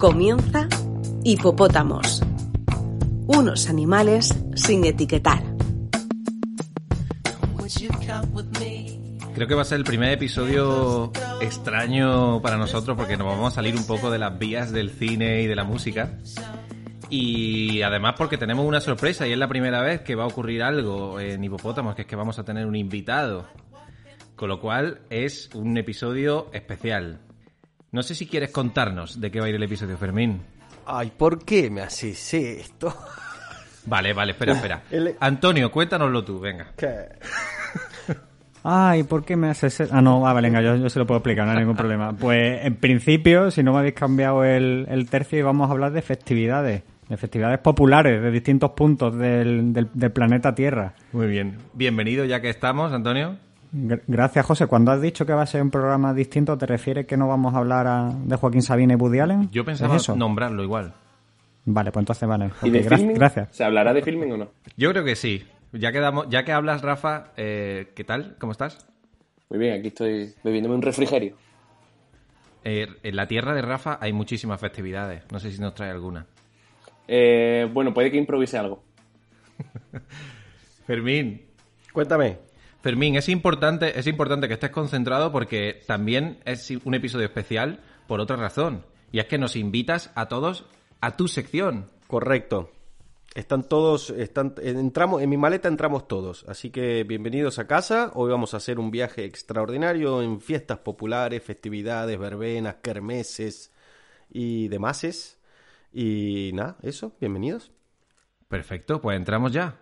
Comienza Hipopótamos. Unos animales sin etiquetar. Creo que va a ser el primer episodio extraño para nosotros porque nos vamos a salir un poco de las vías del cine y de la música. Y además porque tenemos una sorpresa y es la primera vez que va a ocurrir algo en Hipopótamos, que es que vamos a tener un invitado. Con lo cual es un episodio especial. No sé si quieres contarnos de qué va a ir el episodio, Fermín. Ay, ¿por qué me haces esto? Vale, vale, espera, espera. Antonio, cuéntanoslo tú, venga. ¿Qué? Ay, ¿por qué me haces eso? Ah, no, ah, venga, yo, yo se lo puedo explicar, no hay ningún problema. Pues en principio, si no me habéis cambiado el, el tercio, íbamos a hablar de festividades, de festividades populares de distintos puntos del, del- del planeta Tierra. Muy bien. Bienvenido ya que estamos, Antonio. Gr- Gracias, José. Cuando has dicho que va a ser un programa distinto, ¿te refieres que no vamos a hablar a- de Joaquín Sabina y Woody Allen? Yo pensaba ¿Es eso? nombrarlo igual. Vale, pues entonces vale. ¿Y de gra- filming? Gracias. ¿Se hablará de filming o no? Yo creo que sí. Ya que, damos- ya que hablas, Rafa, eh, ¿qué tal? ¿Cómo estás? Muy bien, aquí estoy bebiéndome un refrigerio. Eh, en la tierra de Rafa hay muchísimas festividades. No sé si nos trae alguna. Eh, bueno, puede que improvise algo. Fermín, Cuéntame. Fermín, es importante, es importante que estés concentrado porque también es un episodio especial por otra razón. Y es que nos invitas a todos a tu sección. Correcto. Están todos, están, entramos, en mi maleta entramos todos, así que bienvenidos a casa. Hoy vamos a hacer un viaje extraordinario en fiestas populares, festividades, verbenas, kermeses y demases. Y nada, eso, bienvenidos. Perfecto, pues entramos ya.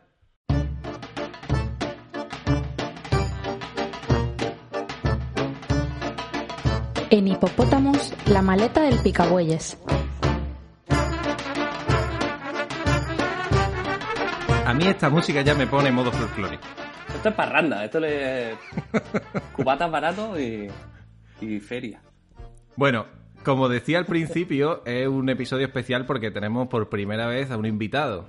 En Hipopótamos, la maleta del picabueyes. A mí esta música ya me pone en modo folclórico. Esto es parranda, esto le... Cubatas baratos y, y feria. Bueno, como decía al principio, es un episodio especial porque tenemos por primera vez a un invitado.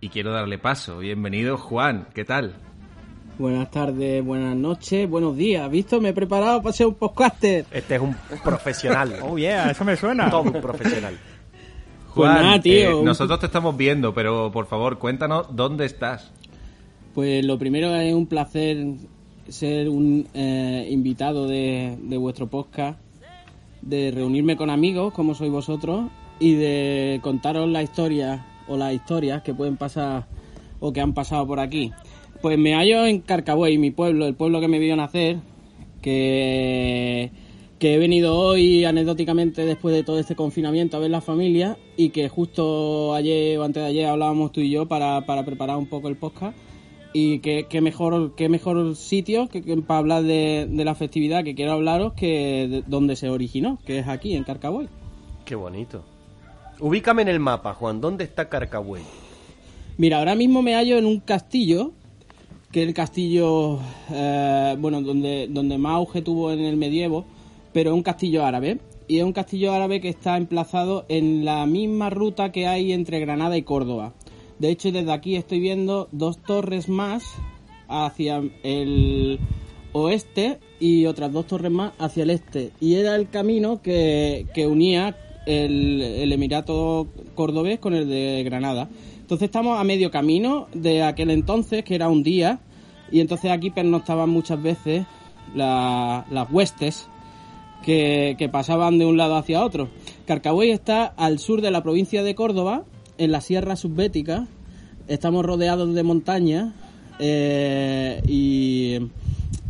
Y quiero darle paso. Bienvenido, Juan. ¿Qué tal? Buenas tardes, buenas noches, buenos días. ¿Visto? Me he preparado para ser un podcaster. Este es un profesional. Oh, yeah, eso me suena. Todo un profesional. Pues Juan, nada, tío, eh, nosotros te estamos viendo, pero por favor, cuéntanos dónde estás. Pues lo primero es un placer ser un eh, invitado de, de vuestro podcast, de reunirme con amigos como sois vosotros y de contaros la historia o las historias que pueden pasar o que han pasado por aquí. Pues me hallo en Carcabuey, mi pueblo, el pueblo que me vio nacer, que, que he venido hoy anecdóticamente después de todo este confinamiento a ver la familia y que justo ayer o antes de ayer hablábamos tú y yo para, para preparar un poco el podcast y qué, qué mejor qué mejor sitio que, que para hablar de, de la festividad que quiero hablaros que de donde se originó, que es aquí en Carcaboy. Qué bonito. Ubícame en el mapa, Juan. ¿Dónde está Carcahuey? Mira, ahora mismo me hallo en un castillo, que el castillo, eh, bueno, donde, donde más auge tuvo en el medievo, pero es un castillo árabe. Y es un castillo árabe que está emplazado en la misma ruta que hay entre Granada y Córdoba. De hecho, desde aquí estoy viendo dos torres más hacia el oeste y otras dos torres más hacia el este. Y era el camino que, que unía el, el Emirato cordobés con el de Granada. Entonces estamos a medio camino de aquel entonces, que era un día, y entonces aquí pernoctaban muchas veces la- las huestes que, que pasaban de un lado hacia otro. Carcabuey está al sur de la provincia de Córdoba, en la Sierra Subbética. Estamos rodeados de montañas eh, y,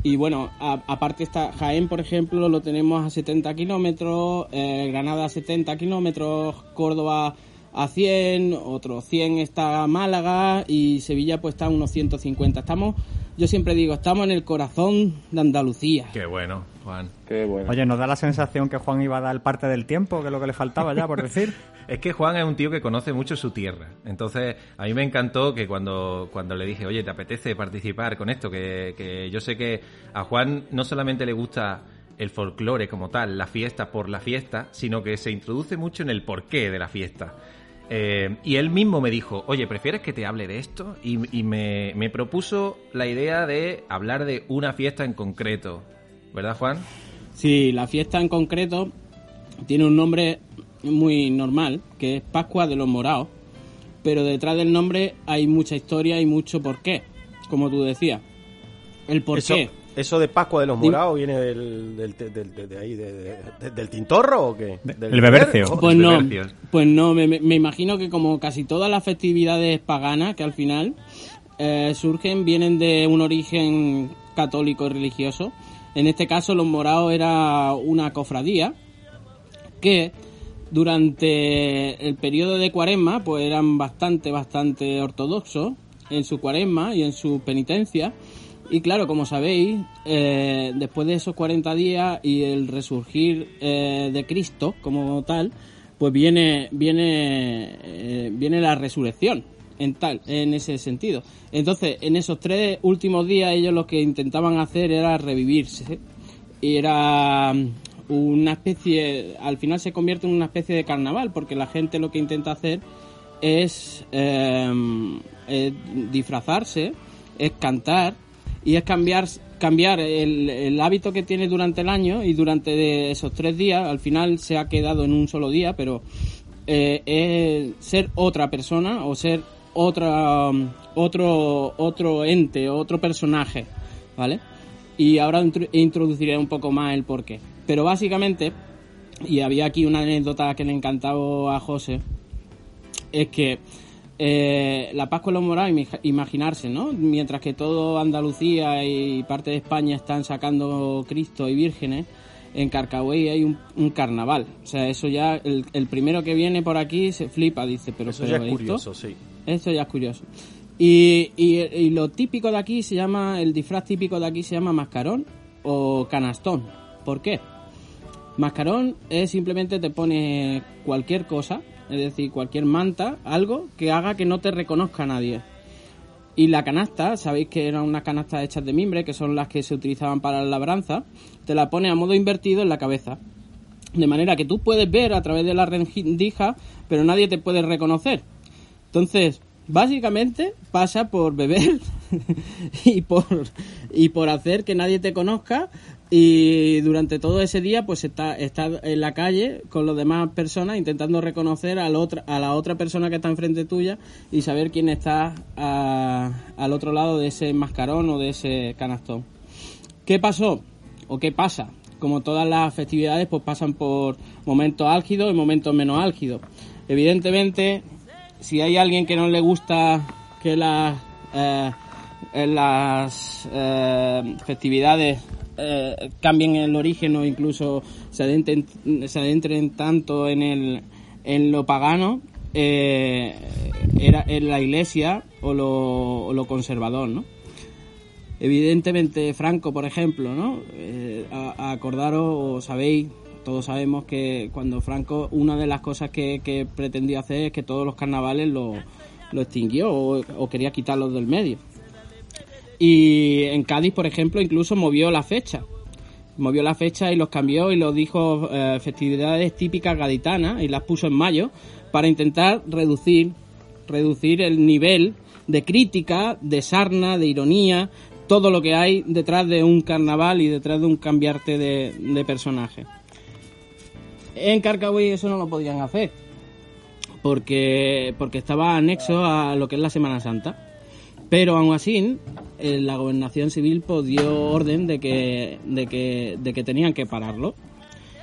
y bueno, aparte está Jaén, por ejemplo, lo tenemos a 70 kilómetros, eh, Granada a 70 kilómetros, Córdoba a 100, otro 100 está Málaga y Sevilla pues está a unos 150. Estamos, yo siempre digo, estamos en el corazón de Andalucía. Qué bueno, Juan. Qué bueno. Oye, ¿nos da la sensación que Juan iba a dar parte del tiempo, que es lo que le faltaba ya, por decir? Es que Juan es un tío que conoce mucho su tierra. Entonces, a mí me encantó que cuando, cuando le dije, oye, ¿te apetece participar con esto? Que, que yo sé que a Juan no solamente le gusta el folclore como tal, la fiesta por la fiesta, sino que se introduce mucho en el porqué de la fiesta. Eh, y él mismo me dijo, oye, ¿prefieres que te hable de esto? Y, y me, me propuso la idea de hablar de una fiesta en concreto. ¿Verdad, Juan? Sí, la fiesta en concreto tiene un nombre muy normal, que es Pascua de los Morados, pero detrás del nombre hay mucha historia y mucho porqué, como tú decías. El porqué. Eso, ¿Eso de Pascua de los Morados viene del, del, del- de- de ahí, de- de- del Tintorro o qué? Del el Bebercio. Joder. Pues no, pues no, me, me- me imagino que como casi todas las festividades paganas que al final eh, surgen, vienen de un origen católico y religioso. En este caso, los morados era una cofradía que durante el periodo de cuaresma, pues eran bastante, bastante ortodoxos en su cuaresma y en su penitencia. Y claro, como sabéis, eh, después de esos 40 días y el resurgir eh, de Cristo como tal, pues viene, viene, eh, viene la resurrección en tal, en ese sentido. Entonces, en esos tres últimos días ellos lo que intentaban hacer era revivirse y era mm, una especie, al final se convierte en una especie de carnaval, porque la gente lo que intenta hacer es eh, disfrazarse, es cantar y es cambiar cambiar el, el hábito que tiene durante el año y durante esos tres días, al final se ha quedado en un solo día, pero eh, es ser otra persona o ser otra otro otro ente, otro personaje, ¿vale? Y ahora intro- introduciré un poco más el porqué. Pero básicamente, y había aquí una anécdota que le encantaba a José, es que eh, la Pascua los Morados, imaginarse, ¿no? Mientras que todo Andalucía y parte de España están sacando Cristo y vírgenes, en Carcahuey hay un, un carnaval. O sea, eso ya, el, el primero que viene por aquí se flipa, dice, pero, Eso pero ya es esto- curioso, sí. esto ya es curioso. Y, y, y lo típico de aquí se llama, el disfraz típico de aquí se llama mascarón o canastón. ¿Por qué? Mascarón es simplemente te pone cualquier cosa, es decir, cualquier manta, algo que haga que no te reconozca nadie. Y la canasta, sabéis que eran unas canastas hechas de mimbre, que son las que se utilizaban para la labranza, te la pone a modo invertido en la cabeza. De manera que tú puedes ver a través de la rendija, pero nadie te puede reconocer. Entonces, básicamente pasa por beber y por y por hacer que nadie te conozca y durante todo ese día pues está está en la calle con las demás personas intentando reconocer a la otra persona que está enfrente tuya y saber quién está al otro lado de ese mascarón o de ese canastón. ¿Qué pasó? ¿O qué pasa? Como todas las festividades, pues pasan por momentos álgidos y momentos menos álgidos. Evidentemente, si hay alguien que no le gusta que las, eh, las eh, festividades eh, cambien el origen o incluso se adentren, tanto en, el, en lo pagano, eh, era en la iglesia o lo, lo conservador, ¿no? Evidentemente, Franco, por ejemplo, ¿no? Eh, acordaros, o sabéis, todos sabemos que cuando Franco, una de las cosas que, que pretendió hacer es que todos los carnavales lo, lo extinguió o, o quería quitarlos del medio. Y en Cádiz, por ejemplo, incluso movió la fecha. Movió la fecha y los cambió y los dijo eh, festividades típicas gaditanas y las puso en mayo para intentar reducir, reducir el nivel de crítica, de sarna, de ironía, todo lo que hay detrás de un carnaval y detrás de un cambiarte de, de personaje. En Carcahuí eso no lo podían hacer porque, porque estaba anexo a lo que es la Semana Santa. Pero aún así, eh, la gobernación civil pues, dio orden de que, de, que, de que tenían que pararlo.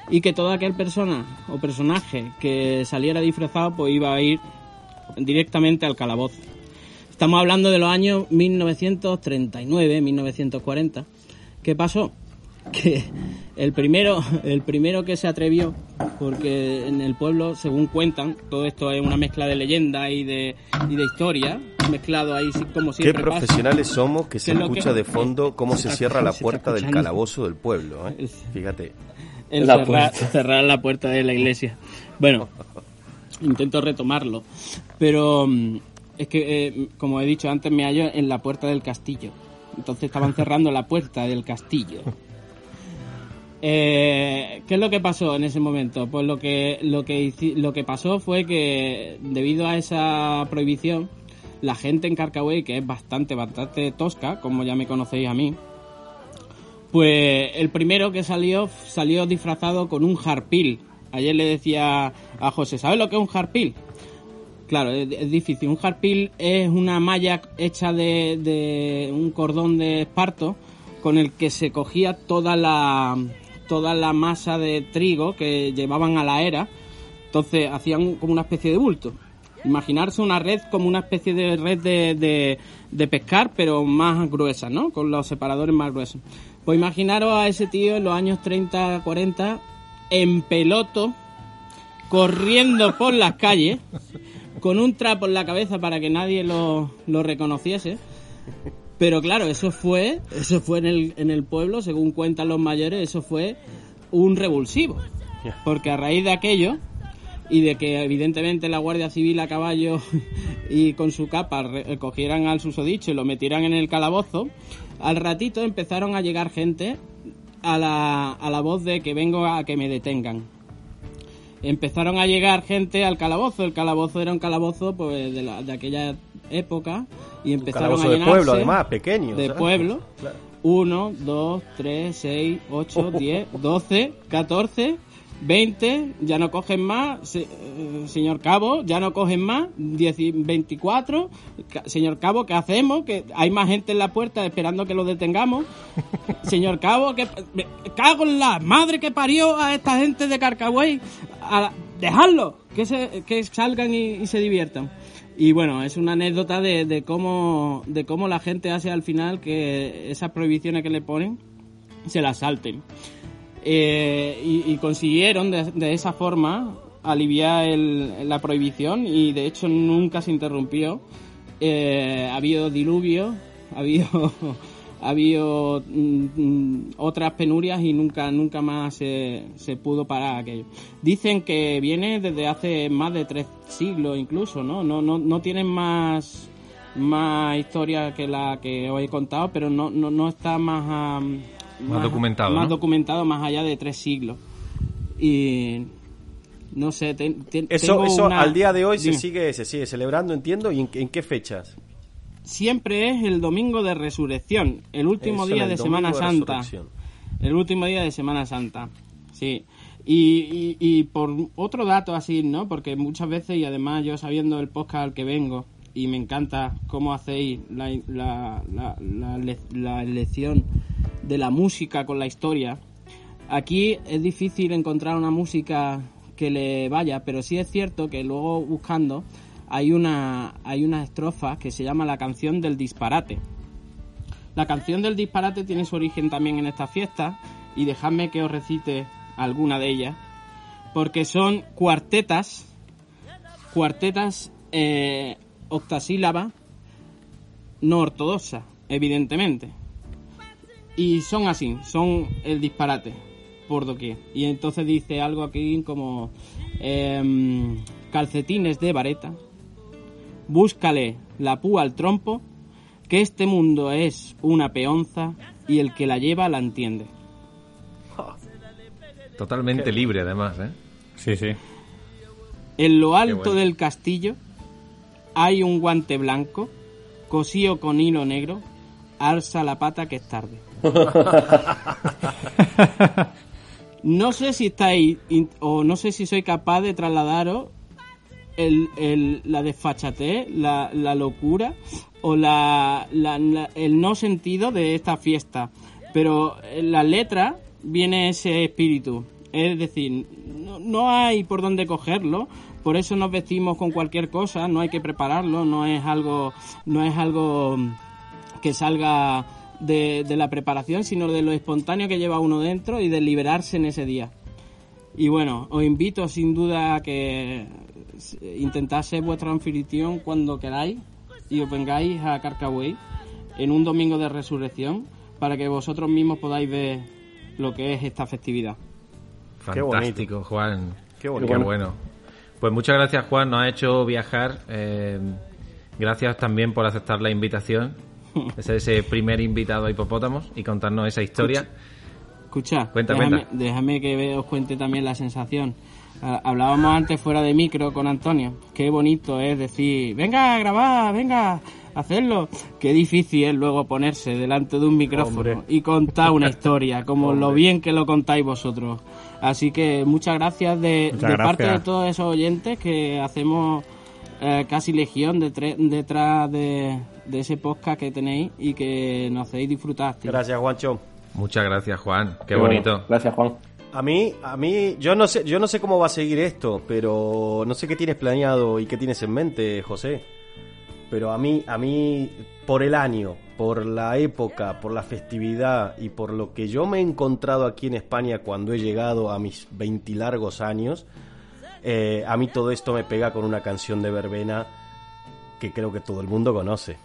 Y que toda aquel persona o personaje que saliera disfrazado pues iba a ir directamente al calabozo. Estamos hablando de los años 1939, 1940. ¿Qué pasó? Que el primero, el primero que se atrevió, porque en el pueblo, según cuentan, todo esto es una mezcla de leyenda y de, y de historia, mezclado ahí como Qué siempre pasa. profesionales somos que se ¿Qué que- escucha de fondo cómo se está- cierra la puerta del calabozo del pueblo. ¿eh? Fíjate. El La cerrar, puerta. cerrar la puerta de la iglesia. Bueno, intento retomarlo. Pero mm, es que, eh, como he dicho antes, me hallo en la puerta del castillo. Entonces estaban cerrando la puerta del castillo. Eh, ¿Qué es lo que pasó en ese momento? Pues lo que, lo, que, lo que pasó fue que debido a esa prohibición, la gente en Carcahuey, que es bastante, bastante tosca, como ya me conocéis a mí, pues el primero que salió salió disfrazado con un jarpil. Ayer le decía a José, ¿sabes lo que es un harpil? Claro, es, difícil. Un harpil es una malla hecha de, de un cordón de esparto con el que se cogía toda la, toda la masa de trigo que llevaban a la era. Entonces hacían como una especie de bulto. Imaginarse una red como una especie de red de, de, de pescar, pero más gruesa, ¿no? Con los separadores más gruesos. Pues imaginaros a ese tío en los años 30, 40, en peloto, corriendo por las calles, con un trapo en la cabeza para que nadie lo, lo reconociese. Pero claro, eso fue, eso fue en el, en el pueblo, según cuentan los mayores, eso fue un revulsivo. Porque a raíz de aquello, y de que evidentemente la Guardia Civil a caballo y con su capa re- cogieran al susodicho y lo metieran en el calabozo, al ratito empezaron a llegar gente a la, a la voz de que vengo a que me detengan. Empezaron a llegar gente al calabozo, el calabozo era un calabozo pues de, la- de aquella época y empezaron calabozo a de llenarse pueblo, además, pequeño, De ¿sabes? pueblo. Claro. 1, 2, 3, 6, 8, 10, 12, 14, 20, ya no cogen más, se- eh, señor Cabo, ya no cogen más, 10 y 24, Ca- señor Cabo, ¿qué hacemos? Que hay más gente en la puerta esperando que lo detengamos. Señor Cabo, que me cago en la madre que parió a esta gente de Carcagüey, a dejarlo, que se, que salgan y, y se diviertan. Y bueno, es una anécdota de, de cómo de cómo la gente hace al final que esas prohibiciones que le ponen se las salten. Eh, y, y consiguieron de, de esa forma aliviar el- la prohibición y de hecho nunca se interrumpió. Eh, ha habido diluvio, ha habido, ha habido mm, mm, otras penurias y nunca, nunca más se, se pudo parar aquello. Dicen que viene desde hace más de tres siglos incluso, ¿no? No, no, no tienen más, más historia que la que os he contado, pero no, no, no está más, ah, Más documentado, más ¿no? documentado más allá de tres siglos. Y no sé, te- te- Eso, tengo eso una- al día de hoy se Dime. sigue, se sigue celebrando, entiendo, y en, en qué fechas. Siempre es el domingo de resurrección, el último Eso, día el de Semana de Santa. resurrección. El último día de Semana Santa, sí. Y, y, y por otro dato así, ¿no? Porque muchas veces, y además yo sabiendo el podcast al que vengo, y me encanta cómo hacéis la, la, la, la, le- la elección de la música con la historia, aquí es difícil encontrar una música que le vaya, pero sí es cierto que luego buscando hay una, hay una estrofa que se llama la canción del disparate. La canción del disparate tiene su origen también en esta fiesta y dejadme que os recite alguna de ellas porque son cuartetas, cuartetas eh, octasílabas no ortodoxas, evidentemente. Y son así, son el disparate por doquier. Y entonces dice algo aquí como em, calcetines de vareta, búscale la púa al trompo, que este mundo es una peonza y el que la lleva la entiende. Totalmente libre, además, ¿eh? Sí, sí. En lo alto bueno. del castillo hay un guante blanco, cosío con hilo negro, alza la pata que es tarde. No sé si estáis, o no sé si soy capaz de trasladaros el, el- la desfachatez, la, la locura o la, la- el no sentido de esta fiesta. Pero en la letra viene ese espíritu. Es decir, no, no hay por dónde cogerlo. Por eso nos vestimos con cualquier cosa. No hay que prepararlo. No es algo, no es algo que salga de, de la preparación, sino de lo espontáneo que lleva uno dentro y de liberarse en ese día. Y bueno, os invito sin duda a que intentad ser vuestro anfitrión cuando queráis y os vengáis a Carcaway en un domingo de resurrección para que vosotros mismos podáis ver lo que es esta festividad. Qué. Fantástico, Juan. Qué bonito. Qué bueno. Pues muchas gracias, Juan. Nos ha hecho viajar. eh, gracias también por aceptar la invitación. De ser ese primer invitado a Hipopótamos y contarnos esa historia. Escucha, Cuenta, déjame, cuenta. déjame que os cuente también la sensación. Ah, Hablábamos antes fuera de micro con Antonio. Qué bonito es decir, venga a grabar, venga a hacerlo. Qué difícil es luego ponerse delante de un micrófono Hombre. y contar una historia, como lo bien que lo contáis vosotros. Así que muchas gracias de, Muchas de parte de todos esos oyentes que hacemos eh, casi legión detrás de, de ese podcast que tenéis y que nos hacéis disfrutar. tío. Gracias, Juancho. Muchas gracias, Juan. Qué bonito. gracias, Juan. A mí, a mí, yo no sé, yo no sé cómo va a seguir esto, pero no sé qué tienes planeado y qué tienes en mente, José. Pero a mí, a mí, por el año, por la época, por la festividad y por lo que yo me he encontrado aquí en España cuando he llegado a mis veintilargos años, eh, a mí todo esto me pega con una canción de verbena que creo que todo el mundo conoce.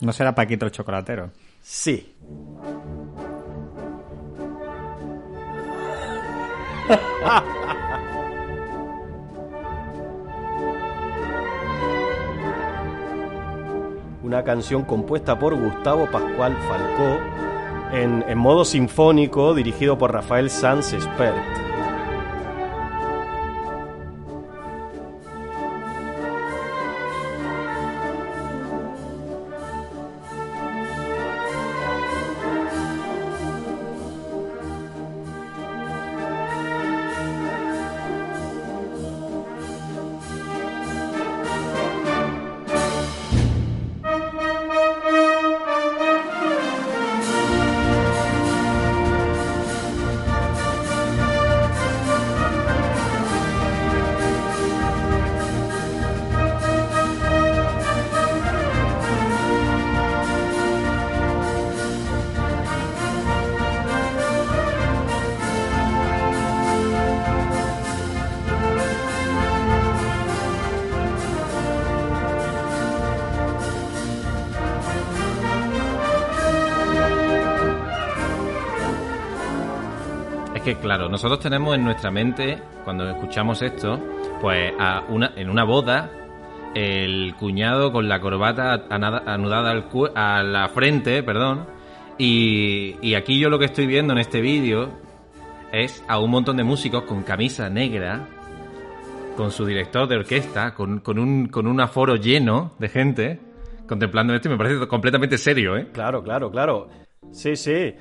No será Paquito el chocolatero. Sí. Una canción compuesta por Gustavo Pascual Falcó en, en modo sinfónico dirigido por Rafael Sanz Espert. Que, claro, nosotros tenemos en nuestra mente, cuando escuchamos esto, pues a una, en una boda, el cuñado con la corbata anudada al cu- a la frente, perdón, y, y aquí yo lo que estoy viendo en este vídeo es a un montón de músicos con camisa negra, con su director de orquesta, con, con, un, con un aforo lleno de gente, contemplando esto y me parece completamente serio, ¿eh? Claro, claro, claro. Sí, sí.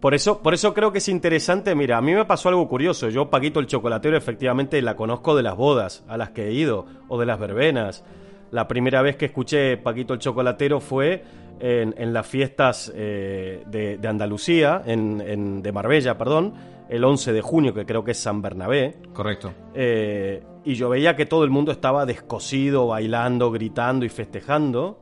Por eso, por eso creo que es interesante. Mira, a mí me pasó algo curioso. Yo, Paquito el Chocolatero, efectivamente la conozco de las bodas a las que he ido, o de las verbenas. La primera vez que escuché Paquito el Chocolatero fue en, en las fiestas eh, de, de Andalucía, en, en- de Marbella, perdón, el 11 de junio, que creo que es San Bernabé. Correcto. Eh, y yo veía que todo el mundo estaba descosido, bailando, gritando y festejando.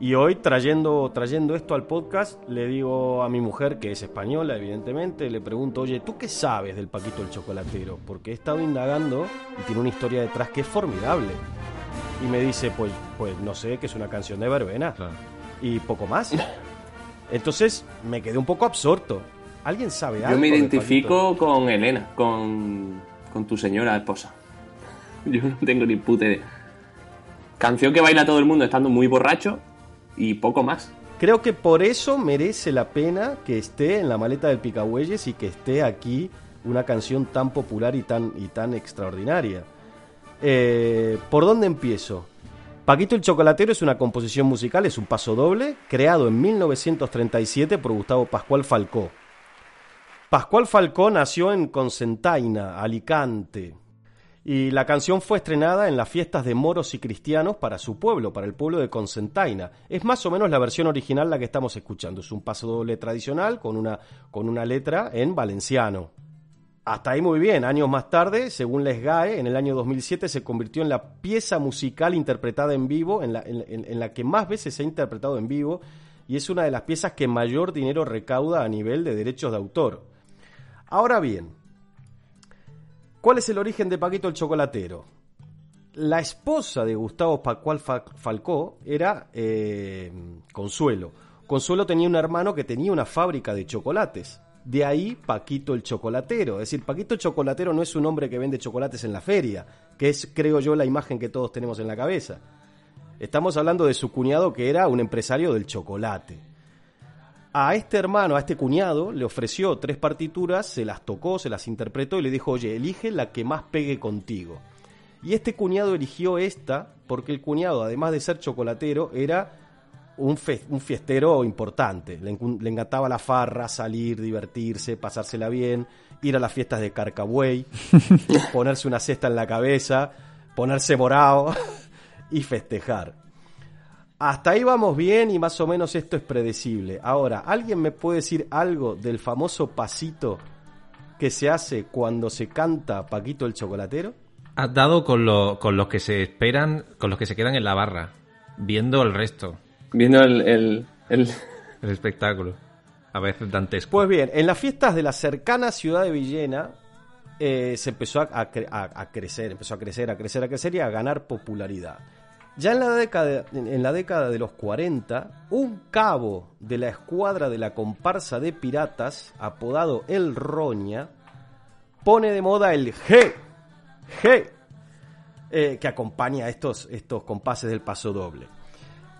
Y hoy, trayendo, trayendo esto al podcast, le digo a mi mujer, que es española, evidentemente, le pregunto, oye, ¿tú qué sabes del Paquito el Chocolatero? Porque he estado indagando y tiene una historia detrás que es formidable. Y me dice, pues, pues no sé, que es una canción de verbena. Claro. Y poco más. Entonces me quedé un poco absorto. ¿Alguien sabe algo? Yo me identifico con Elena, con, con tu señora esposa. Yo no tengo ni puta idea. Canción que baila todo el mundo estando muy borracho y poco más. Creo que por eso merece la pena que esté en la maleta del Picahuelles y que esté aquí una canción tan popular y tan, y tan extraordinaria. Eh, ¿Por dónde empiezo? Paquito el Chocolatero es una composición musical, es un paso doble, creado en 1937 por Gustavo Pascual Falcó. Pascual Falcó nació en Consentaina, Alicante, y la canción fue estrenada en las fiestas de moros y cristianos para su pueblo, para el pueblo de Consentaina. Es más o menos la versión original la que estamos escuchando. Es un paso doble tradicional con una, con una letra en valenciano. Hasta ahí muy bien. Años más tarde, según Les GAE, en el año 2007 se convirtió en la pieza musical interpretada en vivo, en la, en- la que más veces se ha interpretado en vivo, y es una de las piezas que mayor dinero recauda a nivel de derechos de autor. Ahora bien, ¿Cuál es el origen de Paquito el Chocolatero? La esposa de Gustavo Pascual Fa- Falcó era eh, Consuelo. Consuelo tenía un hermano que tenía una fábrica de chocolates. De ahí Paquito el Chocolatero. Es decir, Paquito el Chocolatero no es un hombre que vende chocolates en la feria, que es, creo yo, la imagen que todos tenemos en la cabeza. Estamos hablando de su cuñado que era un empresario del chocolate a este hermano, a este cuñado, le ofreció tres partituras, se las tocó, se las interpretó y le dijo, oye, elige la que más pegue contigo. Y este cuñado eligió esta porque el cuñado, además de ser chocolatero, era un, fe- un fiestero importante. Le, le encantaba la farra, salir, divertirse, pasársela bien, ir a las fiestas de Carcabuey, ponerse una cesta en la cabeza, ponerse morado y festejar. Hasta ahí vamos bien y más o menos esto es predecible. Ahora, ¿alguien me puede decir algo del famoso pasito que se hace cuando se canta Paquito el Chocolatero? Has dado con, lo- con los que se esperan, con los que se quedan en la barra, viendo el resto, Viendo el, el, el- el espectáculo. A veces dantesco. Pues bien, en las fiestas de la cercana ciudad de Villena eh, se empezó a, a cre- a- a crecer, empezó a crecer, a crecer, a crecer y a ganar popularidad. Ya en la década, en la década de los 40, un cabo de la escuadra de la comparsa de piratas, apodado El Roña, pone de moda el G, G, eh, que acompaña a estos, estos compases del paso doble.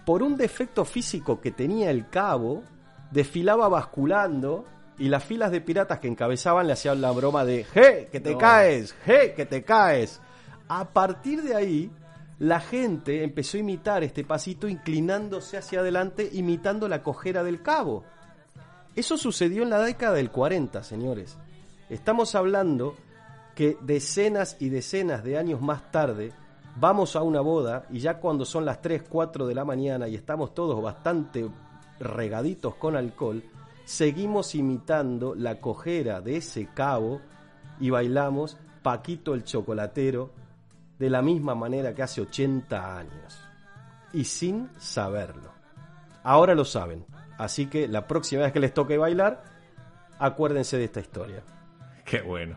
Por un defecto físico que tenía el cabo, desfilaba basculando y las filas de piratas que encabezaban le hacían la broma de ¡Hey, que te caes! ¡Hey, que te caes! A partir de ahí, la gente empezó a imitar este pasito inclinándose hacia adelante, imitando la cojera del cabo. Eso sucedió en la década del 40, señores. Estamos hablando que decenas y decenas de años más tarde vamos a una boda y ya cuando son las 3, 4 de la mañana y estamos todos bastante regaditos con alcohol, seguimos imitando la cojera de ese cabo y bailamos Paquito el chocolatero de la misma manera que hace 80 años. Y sin saberlo. Ahora lo saben. Así que la próxima vez que les toque bailar, acuérdense de esta historia. Qué bueno.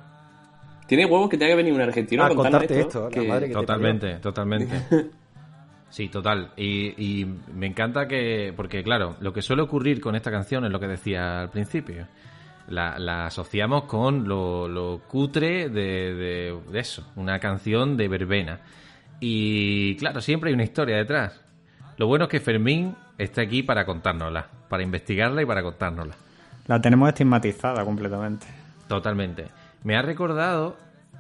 Tiene huevos que tenga que venir un argentino A a contarnos contarte esto. esto, la madre que- te Totalmente, totalmente. Sí, total. Y, y me encanta que, porque claro, lo que suele ocurrir con esta canción es lo que decía al principio. La, la asociamos con lo, lo cutre de, de- de eso, una canción de verbena. Y claro, siempre hay una historia detrás. Lo bueno es que Fermín está aquí para contárnosla, para investigarla y para contárnosla. La tenemos estigmatizada completamente. Totalmente. Me ha recordado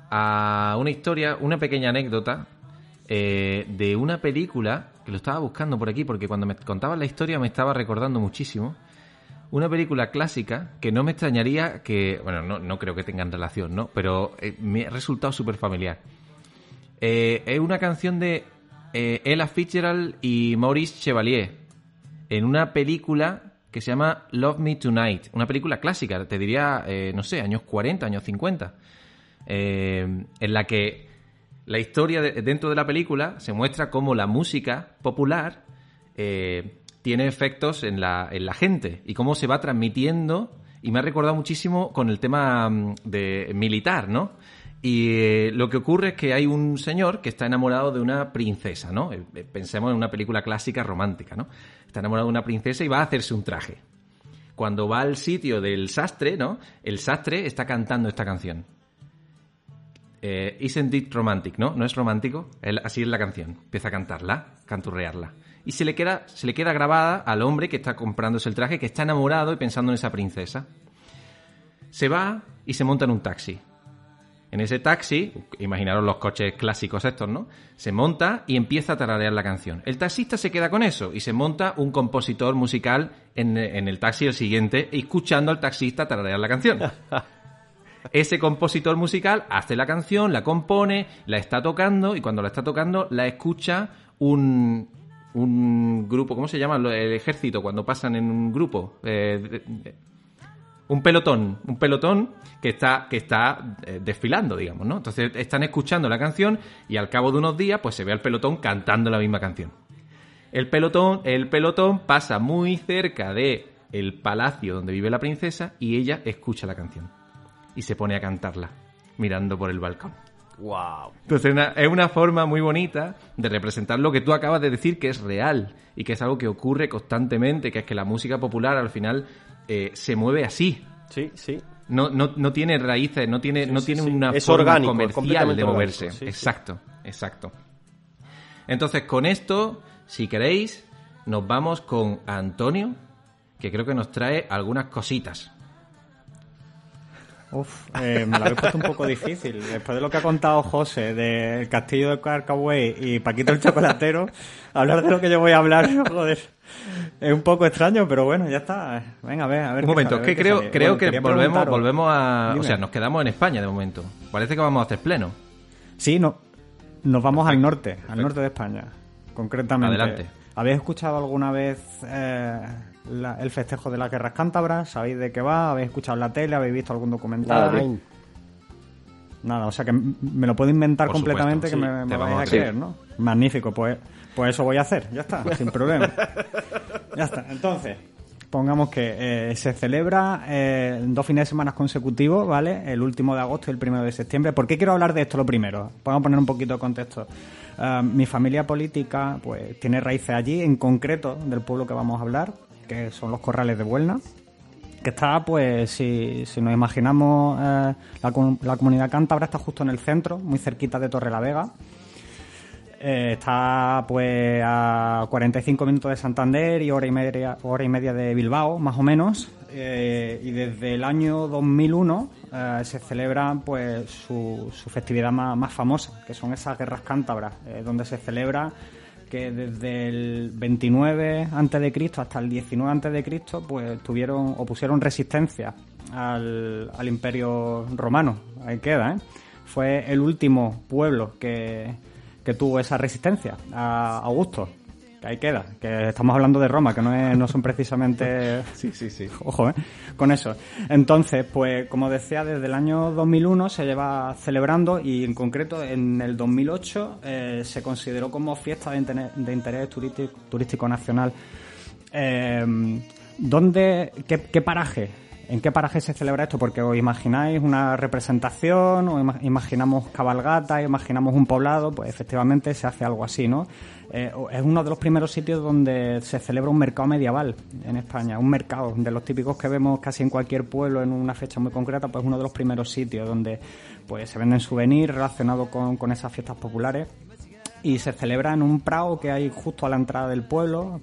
a una historia, una pequeña anécdota eh, de una película que lo estaba buscando por aquí porque cuando me contaban la historia me estaba recordando muchísimo. Una película clásica que no me extrañaría que, bueno, no, no creo que tengan relación, ¿no? Pero eh, me ha resultado súper familiar. Eh, es una canción de eh, Ella Fitzgerald y Maurice Chevalier en una película que se llama Love Me Tonight, una película clásica, te diría, no sé, años 40, años 50, eh, en la que la historia de- dentro de la película se muestra cómo la música popular tiene efectos en la, en la gente y cómo se va transmitiendo. Y me ha recordado muchísimo con el tema mm, de militar, ¿no? Y eh, lo que ocurre es que hay un señor que está enamorado de una princesa, ¿no? Eh, eh, Pensemos en una película clásica romántica, ¿no? Está enamorado de una princesa y va a hacerse un traje. Cuando va al sitio del sastre, ¿no? El sastre está cantando esta canción. Eh, Isn't it romantic, ¿no? ¿No es romántico? Así es la canción. Empieza a cantarla, canturrearla. Y se le, queda, se le queda grabada al hombre que está comprándose el traje, que está enamorado y pensando en esa princesa. Se va y se monta en un taxi. En ese taxi, imaginaros los coches clásicos estos, ¿no? Se monta y empieza a tararear la canción. El taxista se queda con eso y se monta un compositor musical en, en el taxi el siguiente, escuchando al taxista tararear la canción. Ese compositor musical hace la canción, la compone, la está tocando y cuando la está tocando la escucha un, un grupo, ¿cómo se llama? El ejército, cuando pasan en un grupo. Eh, un pelotón, un pelotón que está, que está eh, desfilando, digamos, ¿no? Entonces están escuchando la canción y al cabo de unos días pues se ve al pelotón cantando la misma canción. El pelotón, el pelotón pasa muy cerca de el palacio donde vive la princesa y ella escucha la canción y se pone a cantarla mirando por el balcón. ¡Wow! Entonces una- es una forma muy bonita de representar lo que tú acabas de decir que es real y que es algo que ocurre constantemente, que es que la música popular al final eh, se mueve así. Sí, sí. No, no, no tiene raíces, no tiene, no sí, tiene sí. una Es forma orgánico, comercial de moverse. exacto, exacto. Entonces, con esto, si queréis, nos vamos con Antonio, que creo que nos trae algunas cositas. Uf, eh, me lo habéis puesto un poco difícil. Después de lo que ha contado José del castillo de Carcaway y Paquito el chocolatero, hablar de lo que yo voy a hablar, joder. Es un poco extraño, pero bueno, ya está. Venga, a ver, a ver. Un momento, sale, es que creo, sale. creo Bueno, que volvemos, volvemos a... Dime. O sea, nos quedamos en España de momento. Parece que vamos a hacer pleno. Sí, no, nos vamos al norte, al norte de España, concretamente. Adelante. ¿Habéis escuchado alguna vez eh, la- el festejo de las guerras cántabras? ¿Sabéis de qué va? ¿Habéis escuchado en la tele? ¿Habéis visto algún documental? Nada, Nada, o sea que me lo puedo inventar Por completamente supuesto, que sí, me, me vais a creer, ¿no? Magnífico, pues, pues eso voy a hacer, ya está, sin problema. Ya está, entonces, pongamos que eh, se celebra eh, dos fines de semana consecutivos, ¿vale? El último de agosto y el primero de septiembre. ¿Por qué quiero hablar de esto lo primero? Vamos a poner un poquito de contexto. Ah, mi familia política pues tiene raíces allí, en concreto del pueblo que vamos a hablar, que son los corrales de Buelna que está, pues, si, si nos imaginamos, eh, la, la comunidad cántabra está justo en el centro, muy cerquita de Torre la Vega. Eh, está, pues, a 45 minutos de Santander y hora y media, hora y media de Bilbao, más o menos. Eh, y desde el año 2001 eh, se celebra, pues, su, su festividad más, más famosa, que son esas guerras cántabras, eh, donde se celebra que desde el 29 antes de Cristo hasta el 19 antes de Cristo pues tuvieron o pusieron resistencia al, al Imperio Romano ahí queda ¿eh? fue el último pueblo que, que tuvo esa resistencia a Augusto que ahí queda que estamos hablando de Roma que no, es- no son precisamente Sí, sí, sí. Ojo, ¿eh? Con eso. Entonces, pues como decía, desde el año 2001 se lleva celebrando y en concreto en el 2008 eh, se consideró como fiesta de interés, de interés turístico, turístico nacional. Eh, ¿Dónde, qué, qué paraje? ¿En qué paraje se celebra esto? Porque os imagináis una representación, o ima- imaginamos cabalgata, imaginamos un poblado, pues efectivamente se hace algo así, ¿no? Eh, es uno de los primeros sitios donde se celebra un mercado medieval en España, un mercado de los típicos que vemos casi en cualquier pueblo en una fecha muy concreta, pues uno de los primeros sitios donde pues se venden souvenirs relacionados con, con esas fiestas populares y se celebra en un prado que hay justo a la entrada del pueblo.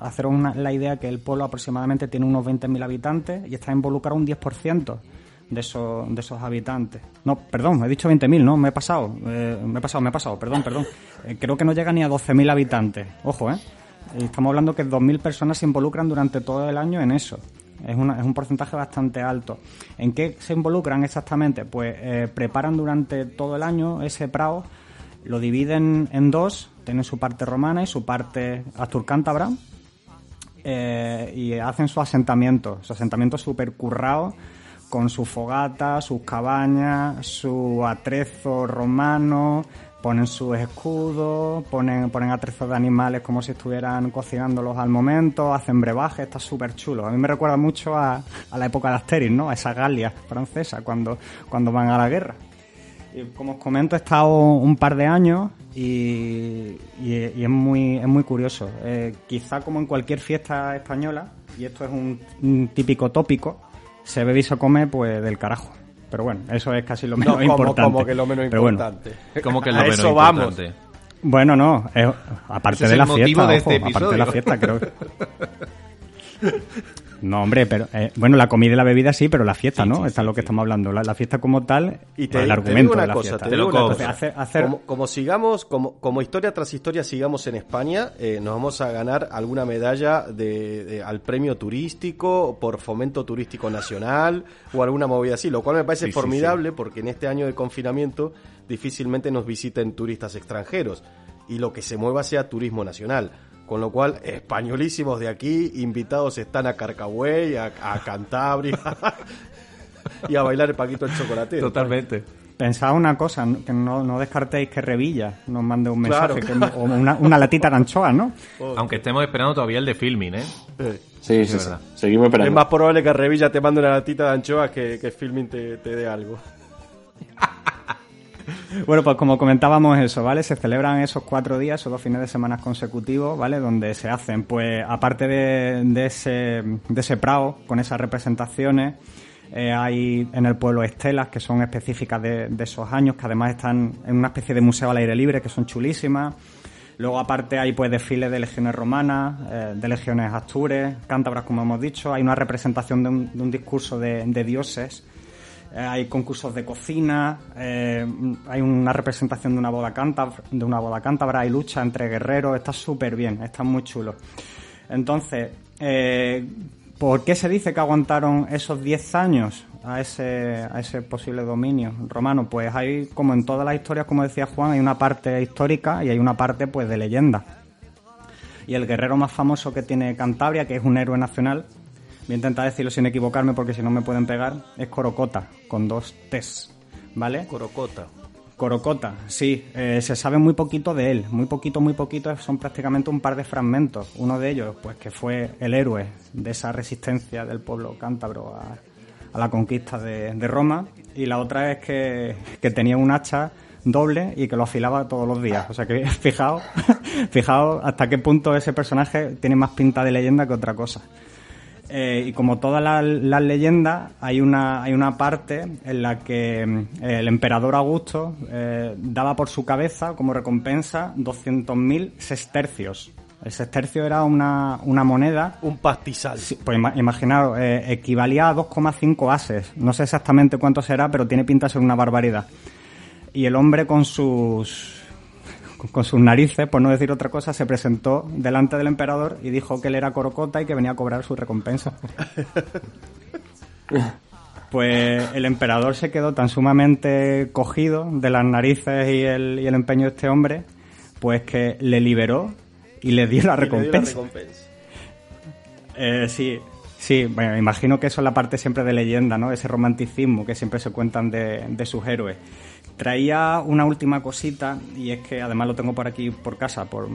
Haceros una- la idea que el pueblo aproximadamente tiene unos 20.000 habitantes y está involucrado un 10% de esos, de esos habitantes. No, perdón, he dicho 20.000, no, me he pasado, eh, me he pasado, me he pasado, perdón, perdón. Eh, creo que no llega ni a 12.000 habitantes, ojo, ¿eh? Estamos hablando que 2.000 personas se involucran durante todo el año en eso. Es, una- es un porcentaje bastante alto. ¿En qué se involucran exactamente? Pues eh, preparan durante todo el año ese prado, lo dividen en dos, tienen su parte romana y su parte asturcántabra, eh, y hacen su asentamiento, su asentamiento súper currado, con su fogata, sus cabañas, su atrezo romano, ponen sus escudos, ponen, ponen atrezos de animales como si estuvieran cocinándolos al momento, hacen brebaje, está súper chulo. A mí me recuerda mucho a, a la época de Asterix, ¿no? A esa Galia francesa cuando, cuando van a la guerra. Y como os comento, he estado un par de años y, y- y es, muy, es muy curioso. Eh, quizá como en cualquier fiesta española, y esto es un, un típico tópico, se bebe y se come pues del carajo. Pero bueno, eso es casi lo no, menos como, importante. como que lo menos Pero bueno, importante. Como que lo A menos eso vamos. importante. Bueno, no, es- aparte Ese de la fiesta, de ojo, este aparte de la fiesta, creo. No, hombre, pero eh, bueno, la comida y la bebida sí, pero la fiesta, Sí, ¿no? sí, Está sí, lo que sí. estamos hablando. La, la fiesta como tal, Y te, el te argumento digo una de la cosa, fiesta. te digo lo una cobro. cosa. Hacer- hacer- Como, como sigamos, como, como historia tras historia sigamos en España, eh, nos vamos a ganar alguna medalla de, de- al premio turístico por fomento turístico nacional o alguna movida así, lo cual me parece Sí, sí, formidable porque en este año de confinamiento difícilmente nos visiten turistas extranjeros y lo que se mueva sea turismo nacional. Con lo cual, españolísimos de aquí, invitados están a Carcahuey, a, a Cantabria y a bailar el Paquito el Chocolatero. Totalmente. Pensaba una cosa, que no, no descartéis que Revilla nos mande un Claro, mensaje, que- o una, una latita de anchoas, ¿no? Aunque estemos esperando todavía el de filming, ¿eh? Eh. Sí, Es sí. Seguimos Es esperando. más probable que Revilla te mande una latita de anchoas que, que Filming te, te dé algo. Bueno, pues como comentábamos eso, ¿vale? Se celebran esos cuatro días, esos dos fines de semana consecutivos, ¿vale? Donde se hacen, pues, aparte de, de ese, de ese prado, con esas representaciones, eh, hay en el pueblo estelas que son específicas de, de esos años, que además están en una especie de museo al aire libre, que son chulísimas. Luego, aparte, hay pues desfiles de legiones romanas, eh, de legiones astures, cántabras, como hemos dicho. Hay una representación de un, de un discurso de, de dioses. Eh, hay concursos de cocina, eh, hay una representación de una boda cántabra, de una boda cántabra, hay lucha entre guerreros, está súper bien, está muy chulo. Entonces, eh, ¿por qué se dice que aguantaron esos 10 años a ese, a ese posible dominio romano? Pues hay, como en todas las historias, como decía Juan, hay una parte histórica y hay una parte pues de leyenda. Y el guerrero más famoso que tiene Cantabria, que es un héroe nacional, voy a intentar decirlo sin equivocarme porque si no me pueden pegar, es Corocota, con dos T's, ¿vale? Corocota. Corocota, sí, eh, se sabe muy poquito de él, muy poquito, muy poquito, son prácticamente un par de fragmentos. Uno de ellos, pues que fue el héroe de esa resistencia del pueblo cántabro a, a la conquista de, de Roma, y la otra es que, que tenía un hacha doble y que lo afilaba todos los días. O sea que fijaos, fijaos hasta qué punto ese personaje tiene más pinta de leyenda que otra cosa. Eh, y como todas las leyendas, hay una, hay una parte en la que mm, el emperador Augusto eh, daba por su cabeza como recompensa 200.000 sestercios. El sestercio era una, una moneda Un pastizal. Sí, pues ima- imaginaos, eh, equivalía a 2,5 ases. No sé exactamente cuánto será, pero tiene pinta de ser una barbaridad. Y el hombre con sus con sus narices, por no decir otra cosa, se presentó delante del emperador y dijo que él era Corocota y que venía a cobrar su recompensa. Pues el emperador se quedó tan sumamente cogido de las narices y el, y el empeño de este hombre, pues que le liberó y le dio la dio recompensa. Eh, sí, sí, bueno, imagino que eso es la parte siempre de leyenda, ¿no? Ese romanticismo que siempre se cuentan de, de sus héroes. Traía una última cosita y es que además lo tengo por aquí por casa, por,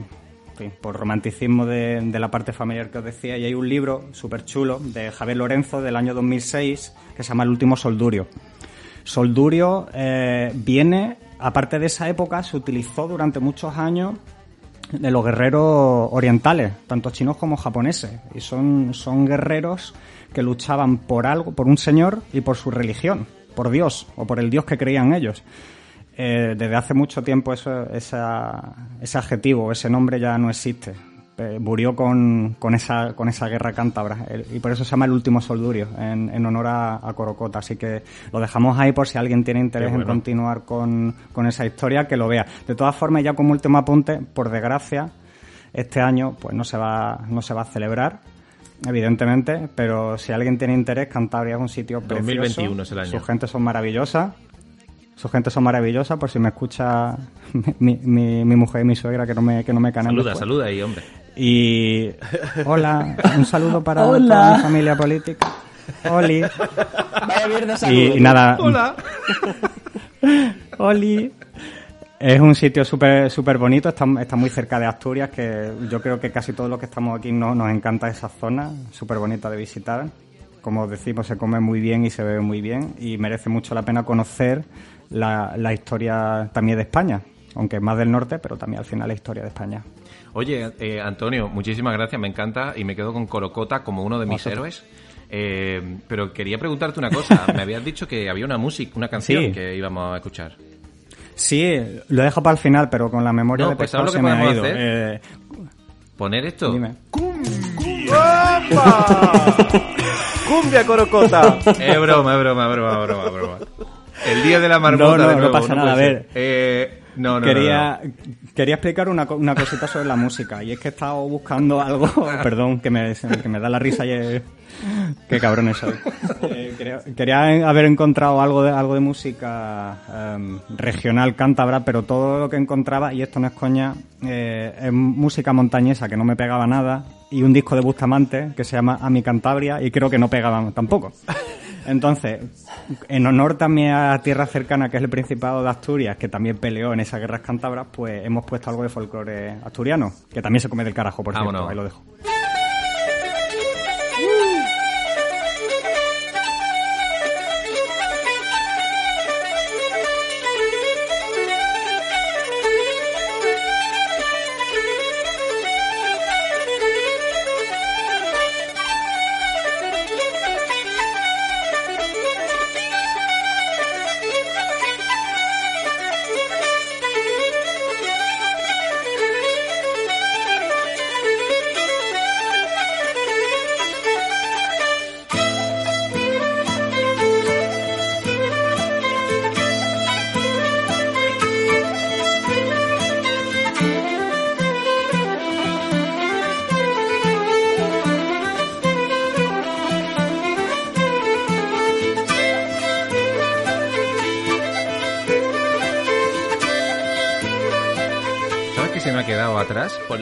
por romanticismo de, de la parte familiar que os decía, y hay un libro súper chulo de Javier Lorenzo del año 2006 que se llama El último soldurio. Soldurio eh, viene, aparte de esa época, se utilizó durante muchos años de los guerreros orientales, tanto chinos como japoneses. Y son, son guerreros que luchaban por algo, por un señor y por su religión, por Dios o por el Dios que creían ellos. Eh, desde hace mucho tiempo eso, esa- ese adjetivo, ese nombre ya no existe. Eh, murió con, con, esa, con esa guerra cántabra y por eso se llama el último soldurio en, en honor a, a Corocota. Así que lo dejamos ahí por si alguien tiene interés bueno. en continuar con, con esa historia, que lo vea. De todas formas, ya como último apunte, por desgracia, este año pues no se va, no se va a celebrar, evidentemente, pero si alguien tiene interés, Cantabria es un sitio precioso. 2021 es el año. Sus gentes son maravillosas. Sus gentes son maravillosas, por si me escucha mi, mi, mi mujer y mi suegra, que no me, que no me canen Saluda, después. saluda ahí, hombre. Y hola, un saludo para Hola. toda mi familia política. Oli. Vaya mierda Y, y nada. Hola. Oli. Es un sitio súper súper bonito, está, está muy cerca de Asturias, que yo creo que casi todos los que estamos aquí no, nos encanta esa zona, súper bonita de visitar. Como decimos, se come muy bien y se bebe muy bien y merece mucho la pena conocer la, la historia también de España, aunque más del norte, pero también al final la historia de España. Oye, eh, Antonio, muchísimas gracias, me encanta y me quedo con Corocota como uno de mis Vosotros. héroes. Eh, pero quería preguntarte una cosa. Me habías dicho que había una música, una canción Sí. que íbamos a escuchar. Sí, lo he dejado para el final, pero con la memoria No, de pues, pescado ¿sabes se me ha ido. hacer? Eh, ¿Poner esto? dime. ¡Cumbia Corocota! Es broma, es broma, es broma, es broma, es broma. El día de la marmota No, no, de no nuevo, pasa nada, a ver. Eh, no, no, no, quería, no. quería explicar una, una cosita sobre la música y es que he estado buscando algo, perdón, que me, que me da la risa y qué cabrones soy. Eh, quería, quería haber encontrado algo de, algo de música em, regional cántabra, pero todo lo que encontraba, y esto no es coña, eh, es música montañesa que no me pegaba nada y un disco de Bustamante que se llama A mi Cantabria y creo que no pegaba tampoco. Entonces, en honor también a tierra cercana, que es el Principado de Asturias, que también peleó en esas guerras cántabras, pues hemos puesto algo de folclore asturiano, que también se come del carajo, por cierto, Vámonos. ahí lo dejo.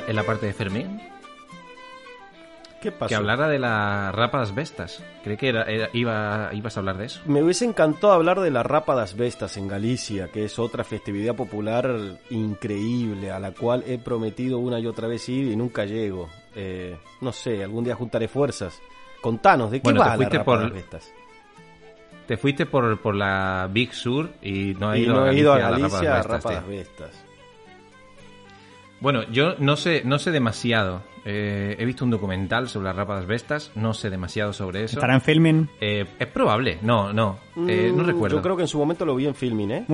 En la parte de Fermín? ¿Qué pasó? Que hablara de las rapas bestas. Creí que era, era- iba, ibas a hablar de eso. Me hubiese encantado hablar de la Rapa das Vestas en Galicia, que es otra festividad popular increíble, a la cual he prometido una y otra vez ir y nunca llego. Eh, no sé, algún día juntaré fuerzas. Contanos, ¿de qué Bueno, va la Rapa por- das Vestas? Te fuiste por, por la Big Sur y no Y ido, no a he ido a Galicia a Bestas, Bueno, yo no sé, no sé demasiado. Eh, he visto un documental sobre las rapas bestas, no sé demasiado sobre eso. ¿Estará en filming? Eh, es probable, no, no, eh, no Mm, recuerdo. Yo creo que en su momento lo vi en filming, ¿eh?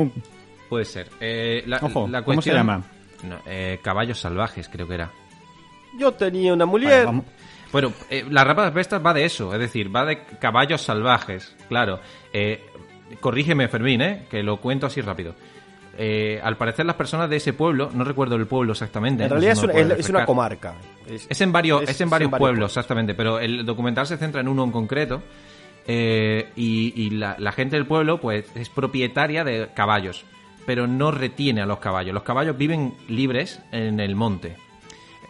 Puede ser. Eh, la, Ojo, la ¿cómo se cuestión- llama? No, eh, caballos salvajes, creo que era. Yo tenía una mujer. Bueno, eh, la rapa das bestas va de eso, es decir, va de caballos salvajes, claro. Eh, corrígeme, Fermín, ¿eh? que lo cuento así rápido. Eh, al parecer las personas de ese pueblo, no recuerdo el pueblo exactamente. en realidad es una, es- es comarca. Es en varios, es, en varios pueblos, pueblos. exactamente, pero el documental se centra en uno en concreto. eh, y y la, la gente del pueblo, pues, es propietaria de caballos, pero no retiene a los caballos. Los caballos viven libres en el monte.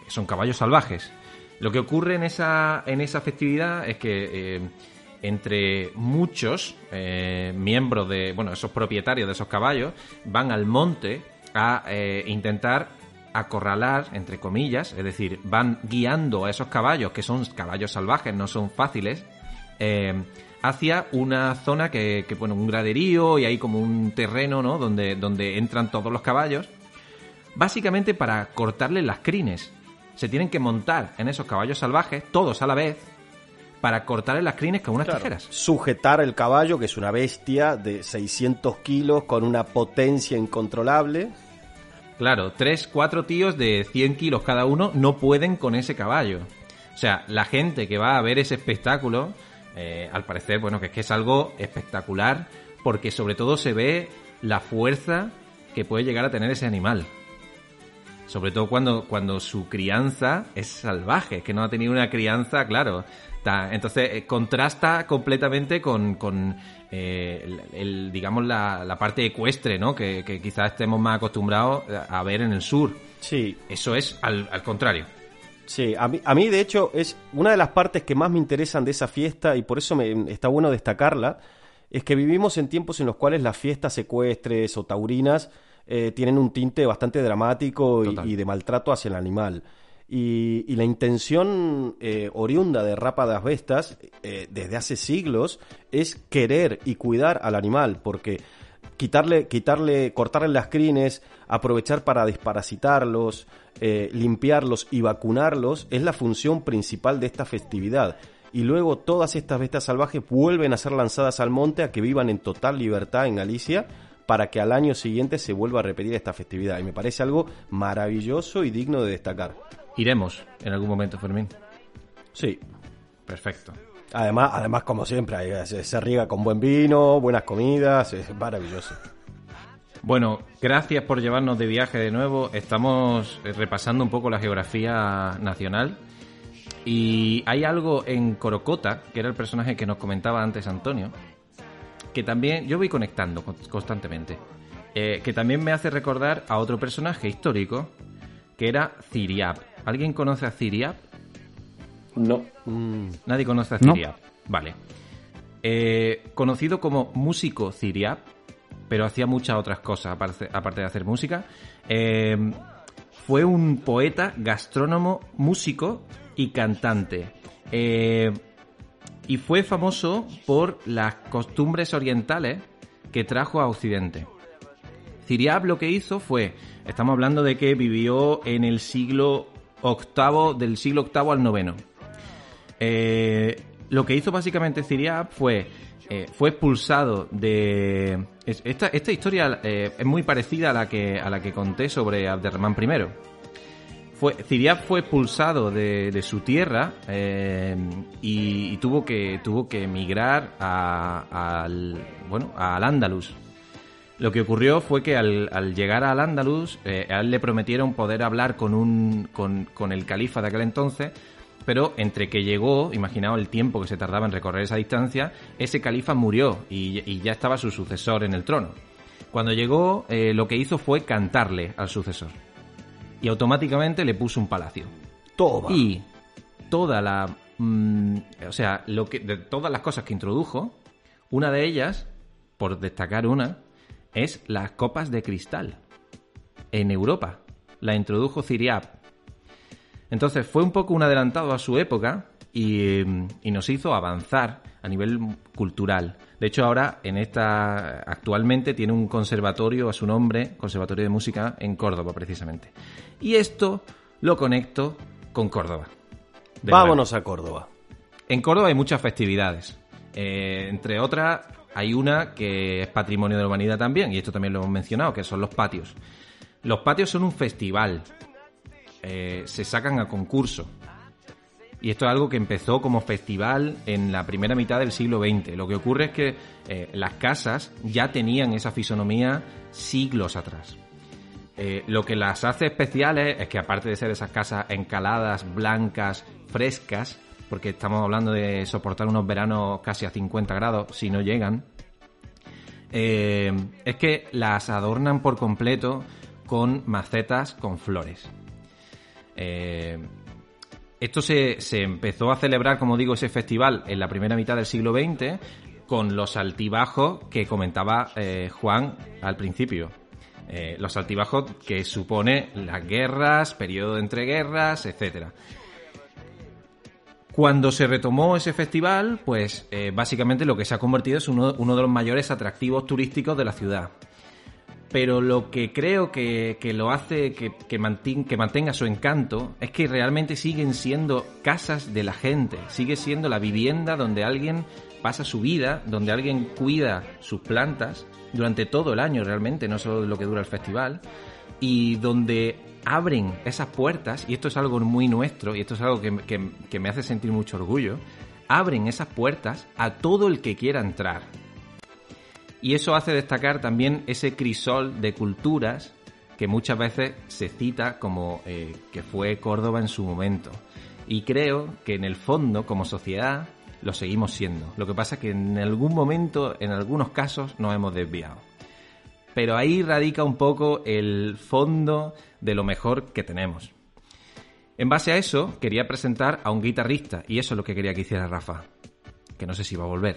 Son caballos salvajes. Lo que ocurre en esa, en esa festividad es que eh, entre muchos eh, miembros de, bueno, esos propietarios de esos caballos van al monte a eh, intentar acorralar, entre comillas, es decir, van guiando a esos caballos, que son caballos salvajes, no son fáciles, eh, hacia una zona que, que, bueno, un graderío y hay como un terreno, ¿no? Donde, donde entran todos los caballos, básicamente para cortarles las crines. Se tienen que montar en esos caballos salvajes, todos a la vez, para cortarles las crines con unas Claro, tijeras. Sujetar el caballo, que es una bestia de 600 kilos con una potencia incontrolable. Claro, tres, cuatro tíos de 100 kilos cada uno no pueden con ese caballo. O sea, la gente que va a ver ese espectáculo, eh, al parecer, bueno, que es que es algo espectacular, porque sobre todo se ve la fuerza que puede llegar a tener ese animal. Sobre todo cuando, cuando su crianza es salvaje, que no ha tenido una crianza, claro. Entonces eh, contrasta completamente con, con eh, el, el, digamos, la, la parte ecuestre, ¿no? Que, que quizás estemos más acostumbrados a ver en el sur. Sí, Eso es al, al contrario. Sí, a mí, a mí de hecho es una de las partes que más me interesan de esa fiesta y por eso me, está bueno destacarla, es que vivimos en tiempos en los cuales las fiestas ecuestres o taurinas eh, tienen un tinte bastante dramático y, y de maltrato hacia el animal. Y, la intención eh, oriunda de Rapa das Vestas eh, desde hace siglos es querer y cuidar al animal, porque quitarle, quitarle, cortarle las crines, aprovechar para desparasitarlos, eh, limpiarlos y vacunarlos es la función principal de esta festividad. Y luego todas estas bestias salvajes vuelven a ser lanzadas al monte a que vivan en total libertad en Galicia para que al año siguiente se vuelva a repetir esta festividad. Y me parece algo maravilloso y digno de destacar. Iremos en algún momento, Fermín. Sí. Perfecto. Además, además como siempre, ahí se, se riega con buen vino, buenas comidas, es maravilloso. Bueno, gracias por llevarnos de viaje de nuevo. Estamos eh, repasando un poco la geografía nacional. Y hay algo en Corocota, que era el personaje que nos comentaba antes Antonio, que también yo voy conectando con- constantemente, eh, que también me hace recordar a otro personaje histórico, que era Ciriap. ¿Alguien conoce a Ciriap? No. Nadie conoce a No. Ciriap. Vale. Eh, conocido como músico Ciriap, pero hacía muchas otras cosas aparte, aparte de hacer música. eh, fue un poeta, gastrónomo, músico y cantante. Eh, y fue famoso por las costumbres orientales que trajo a Occidente. Ciriab lo que hizo fue, estamos hablando de que vivió en el siglo octavo, del siglo octavo al noveno. Eh, lo que hizo básicamente Ciriab fue, eh, fue expulsado de... es- Esta, esta historia eh, es muy parecida a la que, a la que conté sobre Abderramán I. Fue, Ciriab fue expulsado de, de su tierra y, tuvo que tuvo que emigrar al bueno al Andalus. Lo que ocurrió fue que al, al llegar al Andalus, eh, a él le prometieron poder hablar con un con, con el califa de aquel entonces, pero entre que llegó, imaginaos el tiempo que se tardaba en recorrer esa distancia, ese califa murió y, y ya estaba su sucesor en el trono. Cuando llegó, eh, lo que hizo fue cantarle al sucesor. y automáticamente le puso un palacio. Toma. Y toda la. mm, o sea, lo que, de todas las cosas que introdujo, una de ellas, por destacar una, es las copas de cristal. En Europa. La introdujo Ciriab. Entonces fue un poco un adelantado a su época y, eh, y nos hizo avanzar a nivel cultural. De hecho, ahora en esta actualmente tiene un conservatorio a su nombre, Conservatorio de Música en Córdoba precisamente. Y esto lo conecto con Córdoba. Vámonos a Córdoba. en Córdoba hay muchas festividades. Eh, entre otras, hay una que es patrimonio de la humanidad también, y esto también lo hemos mencionado, que son los patios. Los patios son un festival. Eh, se sacan a concurso. Y esto es algo que empezó como festival en la primera mitad del siglo XX. Lo que ocurre es que eh, las casas ya tenían esa fisonomía siglos atrás. Eh, lo que las hace especiales es que aparte de ser esas casas encaladas, blancas, frescas, porque estamos hablando de soportar unos veranos casi a 50 grados, si no llegan, eh, es que las adornan por completo con macetas con flores. Eh, esto se, se empezó a celebrar, como digo, ese festival en la primera mitad del siglo XX con los altibajos que comentaba eh, Juan al principio. Los altibajos que supone las guerras, periodo de entreguerras, etcétera. Cuando se retomó ese festival, pues eh, básicamente lo que se ha convertido es uno, de los mayores atractivos turísticos de la ciudad. Pero lo que creo que, que lo hace que, que, mantin- que mantenga su encanto es que realmente siguen siendo casas de la gente, sigue siendo la vivienda donde alguien pasa su vida, donde alguien cuida sus plantas durante todo el año realmente, no solo lo que dura el festival, y donde abren esas puertas, y esto es algo muy nuestro, y esto es algo que, que- me hace sentir mucho orgullo, abren esas puertas a todo el que quiera entrar. Y eso hace destacar también ese crisol de culturas que muchas veces se cita como eh, que fue Córdoba en su momento. Y creo que en el fondo, como sociedad, lo seguimos siendo. Lo que pasa es que en algún momento, en algunos casos, nos hemos desviado. Pero ahí radica un poco el fondo de lo mejor que tenemos. En base a eso, quería presentar a un guitarrista, y eso es lo que quería que hiciera Rafa, que no sé si va a volver.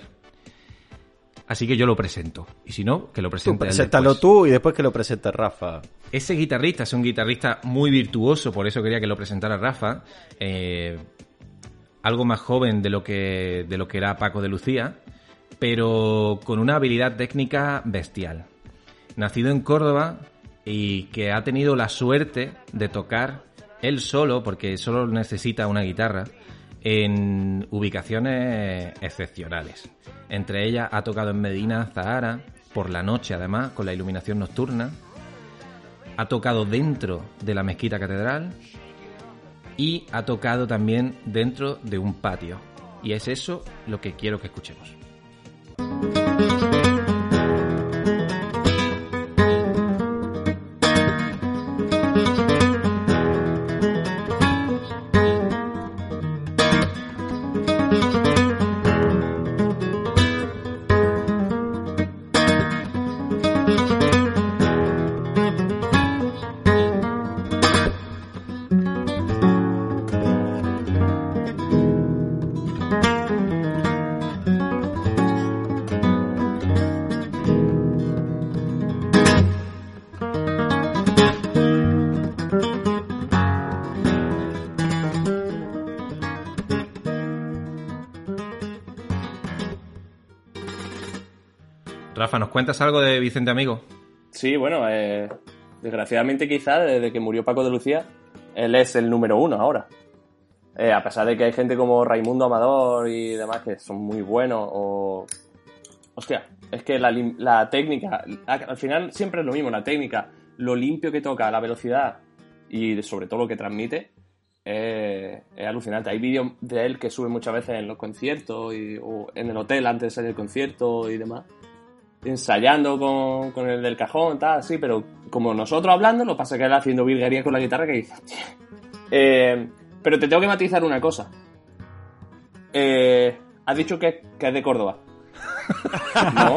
Así que yo lo presento. Y si no, que lo Tú presente él preséntalo tú y después que lo presente Rafa. Ese guitarrista es un guitarrista muy virtuoso, por eso quería que lo presentara Rafa. Eh, algo más joven de lo que de lo que era Paco de Lucía, pero con una habilidad técnica bestial. Nacido en Córdoba y que ha tenido la suerte de tocar él solo, porque solo necesita una guitarra, en ubicaciones excepcionales. Entre ellas ha tocado en Medina, Zahara, por la noche además, con la iluminación nocturna. Ha tocado dentro de la mezquita catedral y ha tocado también dentro de un patio. Y es eso lo que quiero que escuchemos. Cuentas algo de Vicente Amigo? Sí, bueno, eh, desgraciadamente quizá desde que murió Paco de Lucía, él es el número uno ahora. Eh, a pesar de que hay gente como Raimundo Amador y demás que son muy buenos o... Hostia, es que la, la técnica, al final siempre es lo mismo, la técnica, lo limpio que toca, la velocidad y sobre todo lo que transmite, eh, es alucinante. Hay vídeos de él que suben muchas veces en los conciertos y, o en el hotel antes de salir del concierto y demás ensayando con, con el del cajón, tal, sí, pero como nosotros hablando, lo que pasa es que él haciendo virguería con la guitarra que dice. Eh, pero te tengo que matizar una cosa. Eh, has dicho que, que es de Córdoba. No.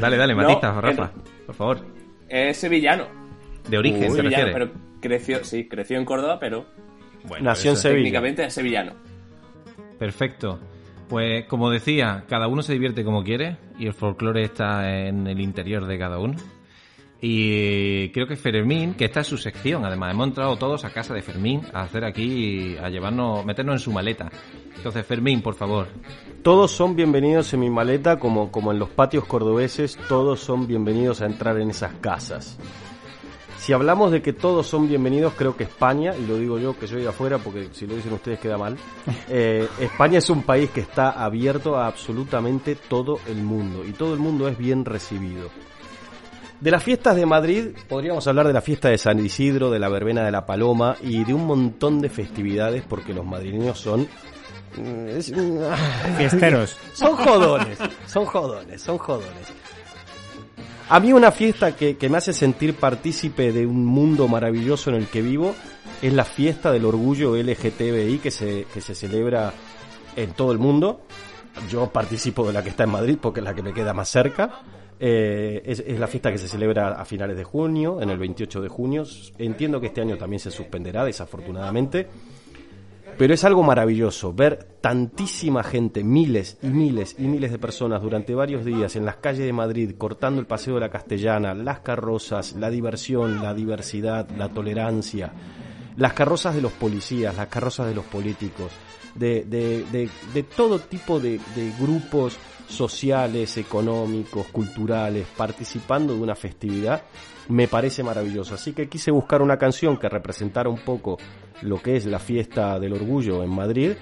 Dale, dale, No, matiza, que Rafa, por favor. es sevillano. De origen, Es ¿se sevillano, refiere? pero creció, sí, creció en Córdoba, pero Bueno, Nació en Sevilla. técnicamente es sevillano. Perfecto. Pues como decía, cada uno se divierte como quiere y el folclore está en el interior de cada uno. Y creo que Fermín, que esta es su sección, además, hemos entrado todos a casa de Fermín a hacer aquí, a llevarnos, meternos en su maleta. Entonces, Fermín, por favor. Todos son bienvenidos en mi maleta, como, como en los patios cordobeses, todos son bienvenidos a entrar en esas casas. Si hablamos de que todos son bienvenidos, creo que España, y lo digo yo que soy de afuera porque si lo dicen ustedes queda mal, eh, España es un país que está abierto a absolutamente todo el mundo y todo el mundo es bien recibido. De las fiestas de Madrid, podríamos hablar de la fiesta de San Isidro, de la verbena de la Paloma y de un montón de festividades porque los madrileños son... mm, es- Fiesteros. son jodones, son jodones, son jodones. A mí una fiesta que, que me hace sentir partícipe de un mundo maravilloso en el que vivo es la fiesta del orgullo LGTBI que se, que se celebra en todo el mundo. Yo participo de la que está en Madrid porque es la que me queda más cerca. Eh, es, es la fiesta que se celebra a finales de junio, en el 28 de junio. Entiendo que este año también se suspenderá, desafortunadamente. Pero es algo maravilloso ver tantísima gente, miles y miles y miles de personas durante varios días en las calles de Madrid, cortando el paseo de la Castellana, las carrozas, la diversión, la diversidad, la tolerancia, las carrozas de los policías, las carrozas de los políticos, de, de, de, de todo tipo de, de grupos sociales, económicos, culturales, participando de una festividad, me parece maravilloso. Así que quise buscar una canción que representara un poco lo que es la fiesta del orgullo en Madrid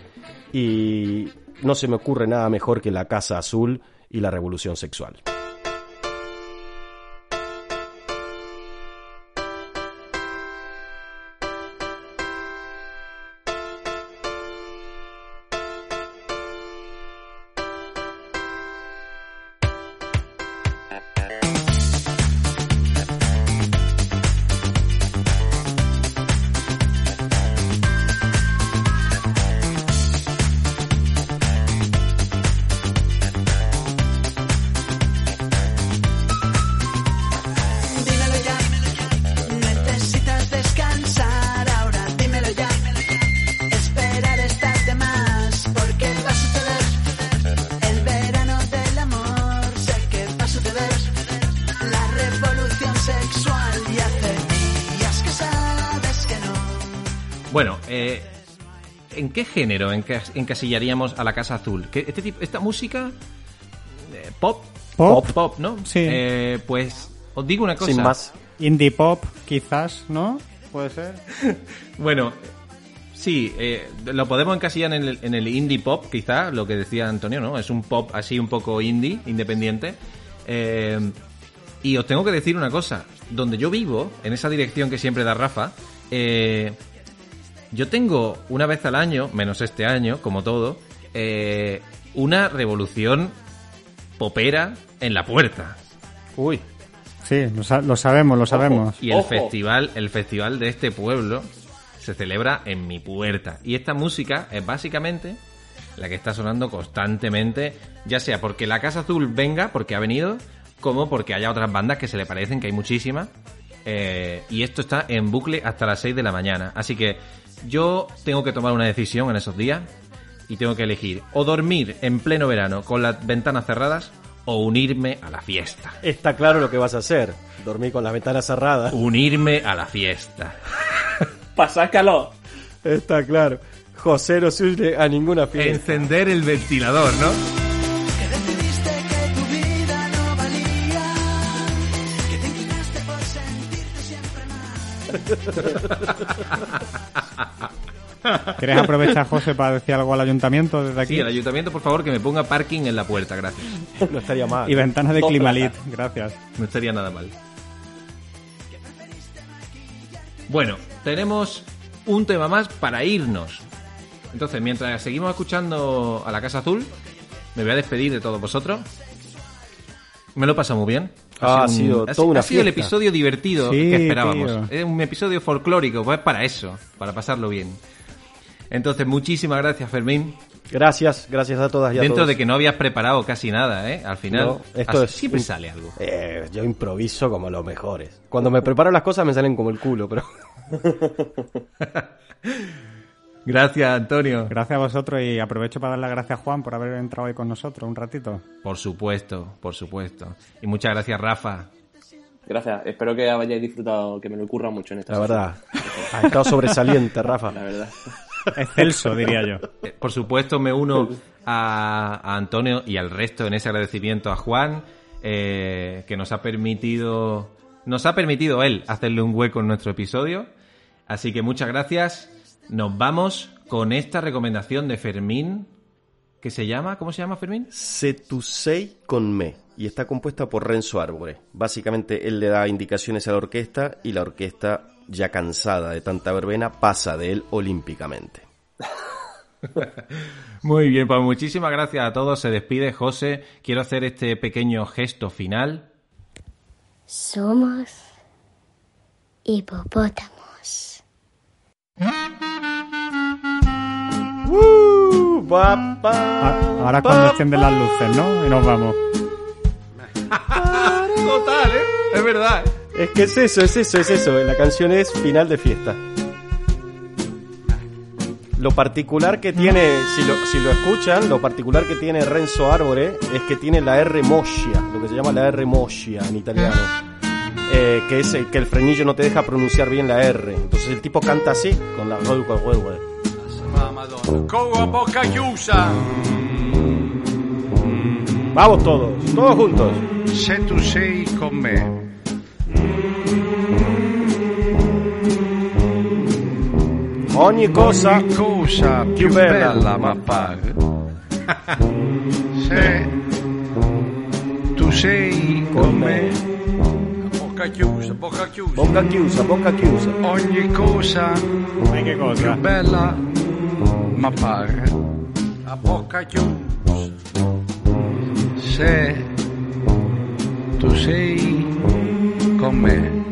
y no se me ocurre nada mejor que la Casa Azul y la Revolución Sexual. Género encas- encasillaríamos a la Casa Azul? ¿Qué- este tipo, ¿Esta música? eh, ¿Pop? Pop. Pop, ¿no? Sí. Eh, pues os digo una cosa. Sin más. Indie pop, quizás, ¿no? Puede ser. Bueno, sí, eh, lo podemos encasillar en el, en el indie pop, quizá, lo que decía Antonio, ¿no? Es un pop así un poco indie, independiente. Eh, y os tengo que decir una cosa. Donde yo vivo, en esa dirección que siempre da Rafa, eh, yo tengo una vez al año, menos este año, como todo, eh, una revolución popera en la puerta. Uy, Sí, lo, sa- lo sabemos, lo sabemos. Y el Ojo. festival, el festival de este pueblo se celebra en mi puerta. Y esta música es básicamente la que está sonando constantemente, ya sea porque la Casa Azul venga, porque ha venido, como porque haya otras bandas que se le parecen, que hay muchísimas. Eh, y esto está en bucle hasta las 6 de la mañana. Así que yo tengo que tomar una decisión en esos días y tengo que elegir o dormir en pleno verano con las ventanas cerradas o unirme a la fiesta. está claro lo que vas a hacer. Dormir con las ventanas cerradas. Unirme a la fiesta. Pasar calor. Está claro. José no se une a ninguna fiesta. Encender el ventilador, ¿no? ¿Quieres aprovechar, José, para decir algo al ayuntamiento desde aquí? Sí, el ayuntamiento, por favor, que me ponga parking en la puerta, gracias. No estaría mal. Y ventanas de Climalit, gracias. No estaría nada mal. Bueno, tenemos un tema más para irnos. Entonces, mientras seguimos escuchando a la Casa Azul, me voy a despedir de todos vosotros. Me lo he pasado muy bien. Ah, ha sido ha toda una ha sido el episodio divertido Sí, que esperábamos. tío. Es un episodio folclórico, pues para eso, para pasarlo bien. Entonces, muchísimas gracias, Fermín. Gracias, gracias a todas y a Dentro todos. de que no habías preparado casi nada, ¿eh? Al final, No, esto es siempre un- sale algo. Eh, yo improviso como los mejores. Cuando me preparo las cosas me salen como el culo, pero... Gracias, Antonio. Gracias a vosotros y aprovecho para dar las gracias a Juan por haber entrado hoy con nosotros un ratito. Por supuesto, por supuesto. Y muchas gracias, Rafa. Gracias. Espero que hayáis disfrutado, que me lo ocurra mucho en esta La sesión. verdad, ha estado sobresaliente, Rafa. La verdad. Excelso, diría yo. Eh, Por supuesto, me uno a, a Antonio y al resto en ese agradecimiento a Juan, eh, que nos ha permitido, nos ha permitido él hacerle un hueco en nuestro episodio. Así que muchas gracias. Nos vamos con esta recomendación de Fermín, que se llama, ¿cómo se llama Fermín? Setusei con me y está compuesta por Renzo Árbore. Básicamente él le da indicaciones a la orquesta y la orquesta, ya cansada de tanta verbena, pasa de él olímpicamente. Muy bien, pues muchísimas gracias a todos. Se despide José. Quiero hacer este pequeño gesto final. Somos hipopótamos. ¡Uh! Pa, pa, A- Ahora es cuando encienden las luces, ¿no? Y nos vamos. Total, ¿eh? Es verdad. Es que es eso, es eso, es eso. La canción es final de fiesta. Lo particular que tiene, si lo, si lo escuchan, lo particular que tiene Renzo Árbore es que tiene la R moscia, lo que se llama la R moscia en italiano. Eh, que es el, que el frenillo no te deja pronunciar bien la R. Entonces el tipo canta así, con la... Con a boca chiusa. Vamos todos, todos juntos. Se tu sei con me. Ogni cosa Ogni cosa più più bella, bella ma m'appare. Se tu sei con me. Bocca chiusa, bocca chiusa. Bocca chiusa, bocca chiusa. Ogni cosa Ay, qué più cosa. Bella m'appare. A bocca chiusa. Se tu sei con me.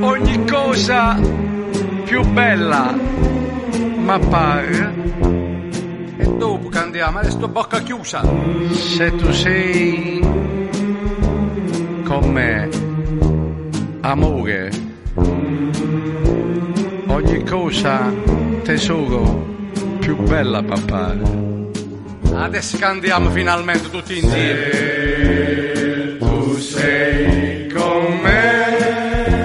Ogni cosa più bella m'appare. E dopo che andiamo, adesso bocca chiusa. Se tu sei con me, amore, ogni cosa tesoro più bella papà. Adesso che andiamo finalmente tutti insieme. tu sei con me,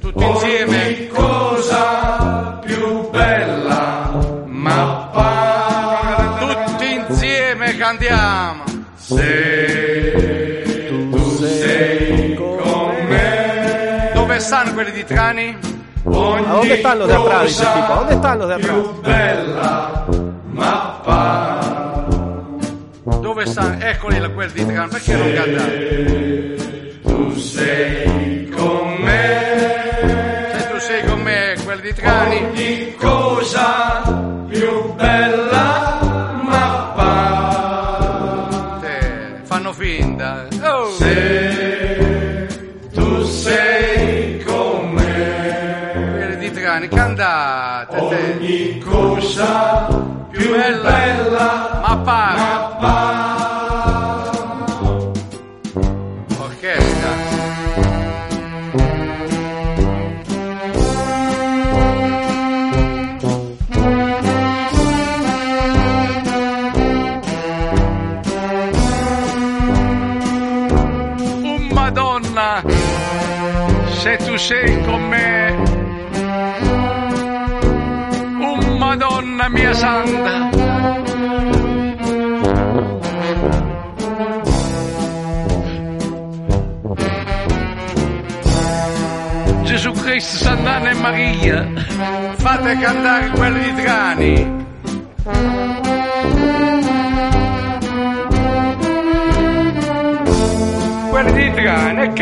tutti insieme. cosa più bella mappa. Tutti insieme cantiamo. Se tu sei con me. Dove stanno quelli di Trani? ¿A dónde están los de atrás? Dice el tipo. ¿A dónde están los de atrás? Dove stanno? Eccoli là, quelli di Trani, perché non cantate? Tu sei con me. Se tu sei con me, quelli di Trani. Ogni cosa più bella Trani, cantate. Ogni cosa più bella mappa. Orchestra. Oh Madonna, se tu sei con me, mia santa. Gesù Cristo, Sant'Anna e Maria, fate cantare quelli di Trani. Quelli di Trani, è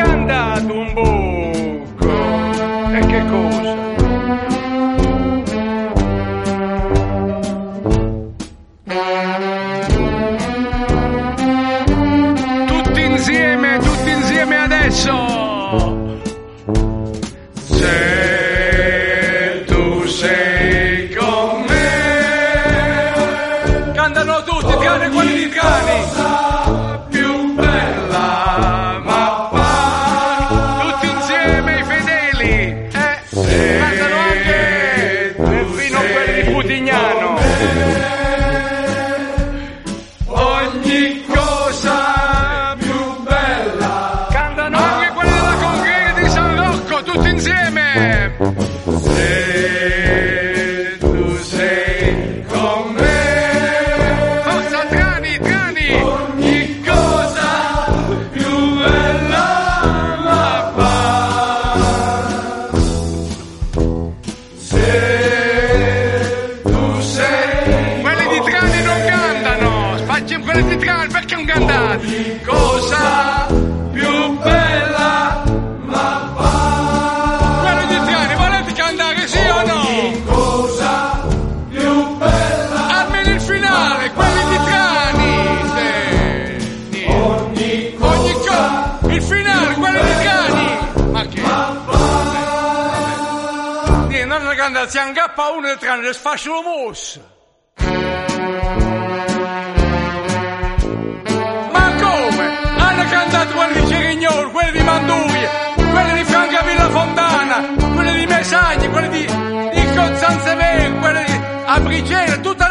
cagano nel sfascio lo mossa. Ma come? Hanno cantato quelli di Cerignol, quelli di Manduia, quelli di Franca Villa Fontana, quelli di Mesagni, quelli di, di Cozzansever, quelli di Abrigena, tutta